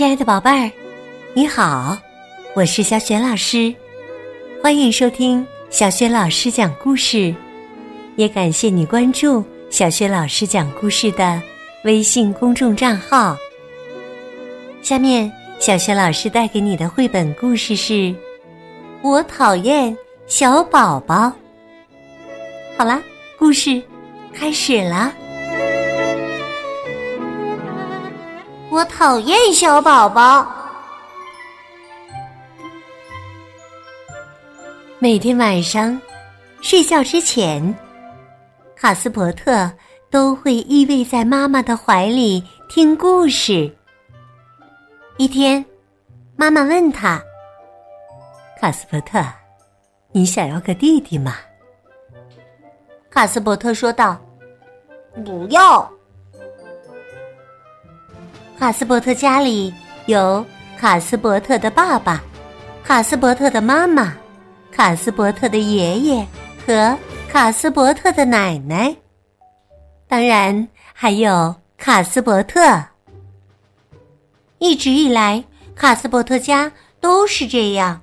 亲爱的宝贝儿，你好，我是小雪老师，欢迎收听小雪老师讲故事，也感谢你关注小雪老师讲故事的微信公众账号。下面，小雪老师带给你的绘本故事是《我讨厌小宝宝》。好啦，故事开始了。我讨厌小宝宝。每天晚上睡觉之前，卡斯伯特都会依偎在妈妈的怀里听故事。一天，妈妈问他：“卡斯伯特，你想要个弟弟吗？”卡斯伯特说道：“不要。”卡斯伯特家里有卡斯伯特的爸爸、卡斯伯特的妈妈、卡斯伯特的爷爷和卡斯伯特的奶奶，当然还有卡斯伯特。一直以来，卡斯伯特家都是这样。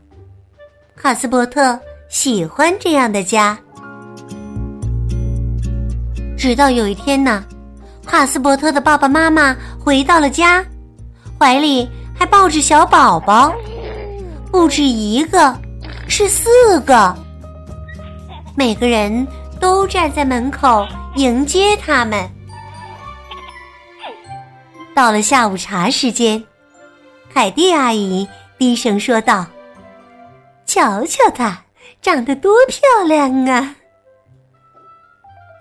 卡斯伯特喜欢这样的家，直到有一天呢。帕斯伯特的爸爸妈妈回到了家，怀里还抱着小宝宝，不止一个，是四个。每个人都站在门口迎接他们。到了下午茶时间，凯蒂阿姨低声说道：“瞧瞧她，长得多漂亮啊！”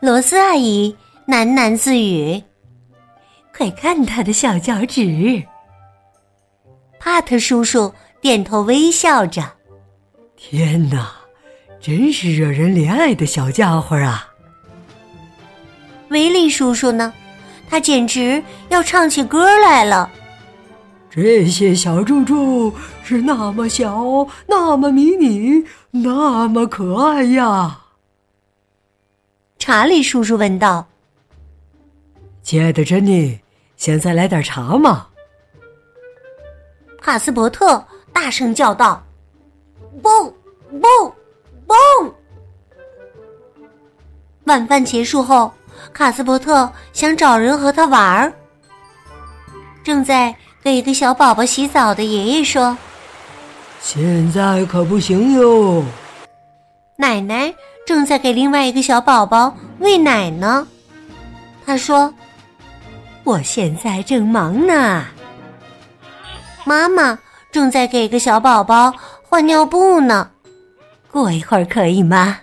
罗斯阿姨。喃喃自语：“快看他的小脚趾。”帕特叔叔点头微笑着：“天哪，真是惹人怜爱的小家伙啊！”维利叔叔呢？他简直要唱起歌来了。这些小猪猪是那么小，那么迷你，那么可爱呀！查理叔叔问道。亲爱的珍妮，现在来点茶嘛？卡斯伯特大声叫道：“蹦蹦蹦！”晚饭结束后，卡斯伯特想找人和他玩儿。正在给一个小宝宝洗澡的爷爷说：“现在可不行哟。”奶奶正在给另外一个小宝宝喂奶呢。他说。我现在正忙呢。妈妈正在给个小宝宝换尿布呢，过一会儿可以吗？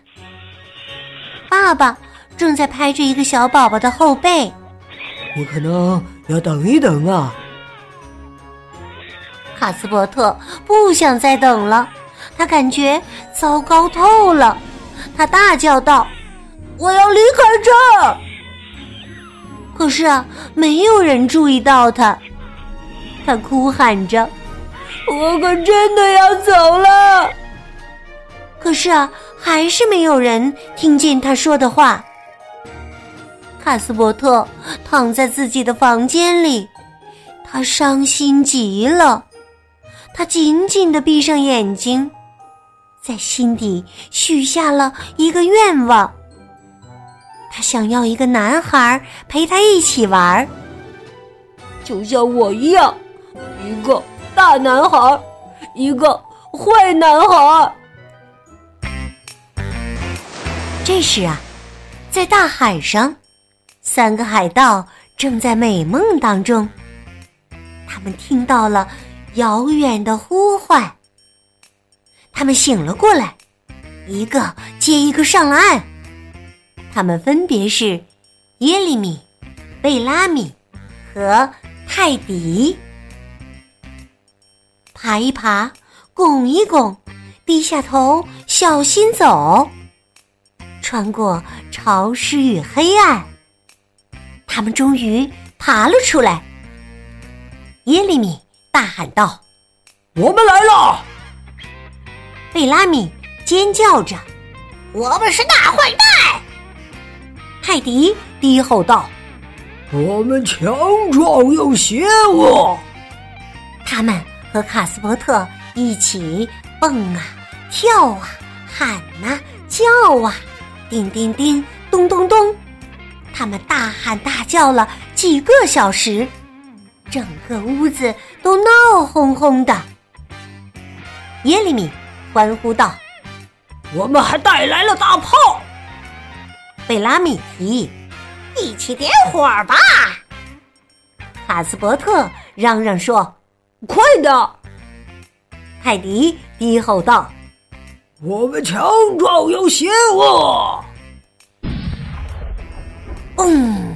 爸爸正在拍着一个小宝宝的后背，你可能要等一等啊。卡斯伯特不想再等了，他感觉糟糕透了，他大叫道：“我要离开这儿！”可是啊，没有人注意到他。他哭喊着：“我可真的要走了。”可是啊，还是没有人听见他说的话。卡斯伯特躺在自己的房间里，他伤心极了。他紧紧的闭上眼睛，在心底许下了一个愿望。他想要一个男孩陪他一起玩，就像我一样，一个大男孩，一个坏男孩。这时啊，在大海上，三个海盗正在美梦当中。他们听到了遥远的呼唤，他们醒了过来，一个接一个上了岸。他们分别是耶利米、贝拉米和泰迪。爬一爬，拱一拱，低下头，小心走。穿过潮湿与黑暗，他们终于爬了出来。耶利米大喊道：“我们来了！”贝拉米尖叫着：“我们是大坏蛋！”泰迪低吼道：“我们强壮又邪恶。”他们和卡斯伯特一起蹦啊、跳啊、喊呐、叫啊，叮叮叮，咚咚咚，他们大喊大叫了几个小时，整个屋子都闹哄哄的。耶利米欢呼道：“我们还带来了大炮！”贝拉米提议：“一起点火吧！”卡斯伯特嚷嚷说：“快的！”泰迪低吼道：“我们强壮有邪恶！”嗯，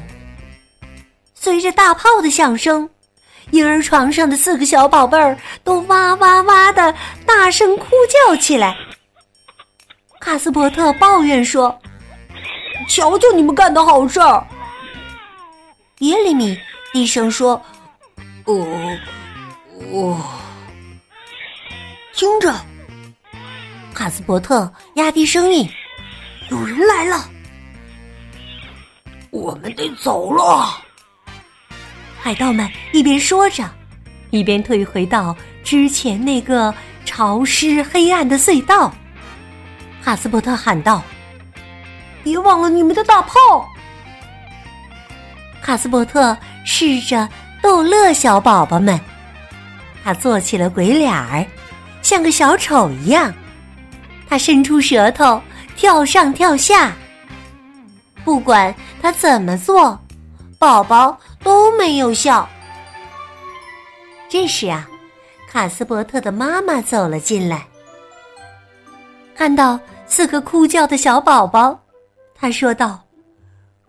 随着大炮的响声，婴儿床上的四个小宝贝儿都哇哇哇的大声哭叫起来。卡斯伯特抱怨说：“瞧瞧你们干的好事儿！”耶利米低声说：“哦，哦。”听着，哈斯伯特压低声音：“有人来了，我们得走了。”海盗们一边说着，一边退回到之前那个潮湿黑暗的隧道。哈斯伯特喊道：“别忘了你们的大炮！”卡斯伯特试着逗乐小宝宝们，他做起了鬼脸儿。像个小丑一样，他伸出舌头，跳上跳下。不管他怎么做，宝宝都没有笑。这时啊，卡斯伯特的妈妈走了进来，看到四个哭叫的小宝宝，他说道：“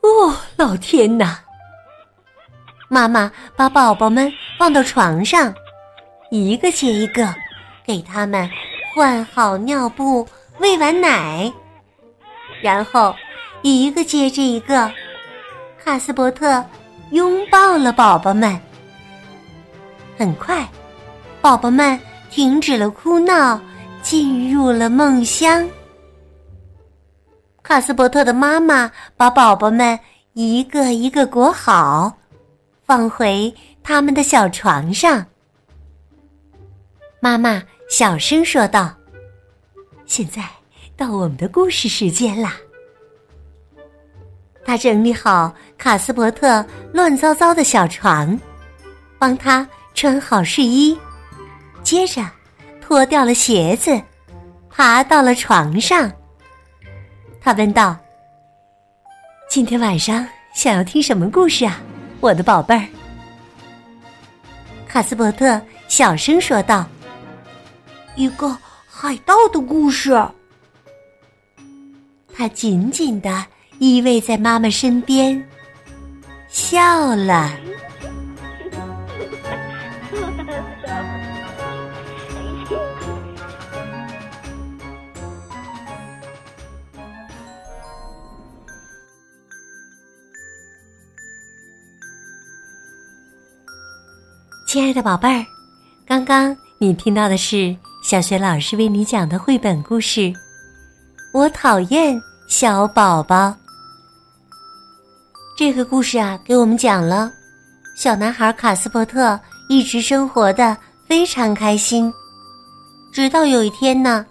哦，老天哪！”妈妈把宝宝们放到床上，一个接一个。给他们换好尿布，喂完奶，然后一个接着一个，卡斯伯特拥抱了宝宝们。很快，宝宝们停止了哭闹，进入了梦乡。卡斯伯特的妈妈把宝宝们一个一个裹好，放回他们的小床上。妈妈。小声说道：“现在到我们的故事时间啦。”他整理好卡斯伯特乱糟糟的小床，帮他穿好睡衣，接着脱掉了鞋子，爬到了床上。他问道：“今天晚上想要听什么故事啊，我的宝贝儿？”卡斯伯特小声说道。一个海盗的故事。他紧紧的依偎在妈妈身边，笑了。亲爱的宝贝儿，刚刚你听到的是。小学老师为你讲的绘本故事，我讨厌小宝宝。这个故事啊，给我们讲了小男孩卡斯伯特一直生活的非常开心，直到有一天呢，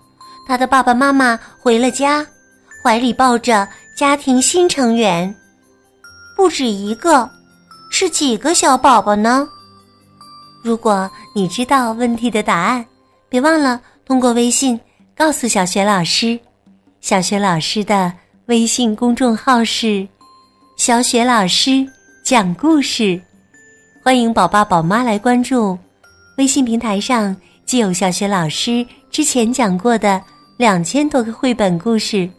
他的爸爸妈妈回了家，怀里抱着家庭新成员，不止一个，是几个小宝宝呢？如果你知道问题的答案。别忘了通过微信告诉小雪老师，小雪老师的微信公众号是“小雪老师讲故事”，欢迎宝爸宝妈来关注。微信平台上既有小雪老师之前讲过的两千多个绘本故事，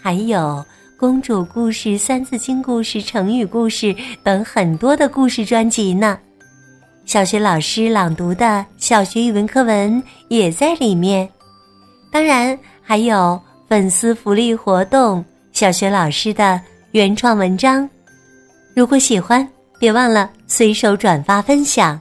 还有公主故事、三字经故事、成语故事等很多的故事专辑呢。小学老师朗读的小学语文课文也在里面，当然还有粉丝福利活动，小学老师的原创文章。如果喜欢，别忘了随手转发分享。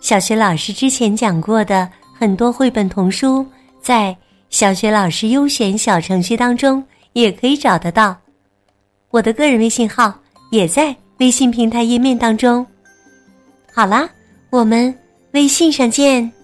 小学老师之前讲过的很多绘本童书，在小学老师优选小程序当中也可以找得到。我的个人微信号也在微信平台页面当中。好啦。我们。微信上见。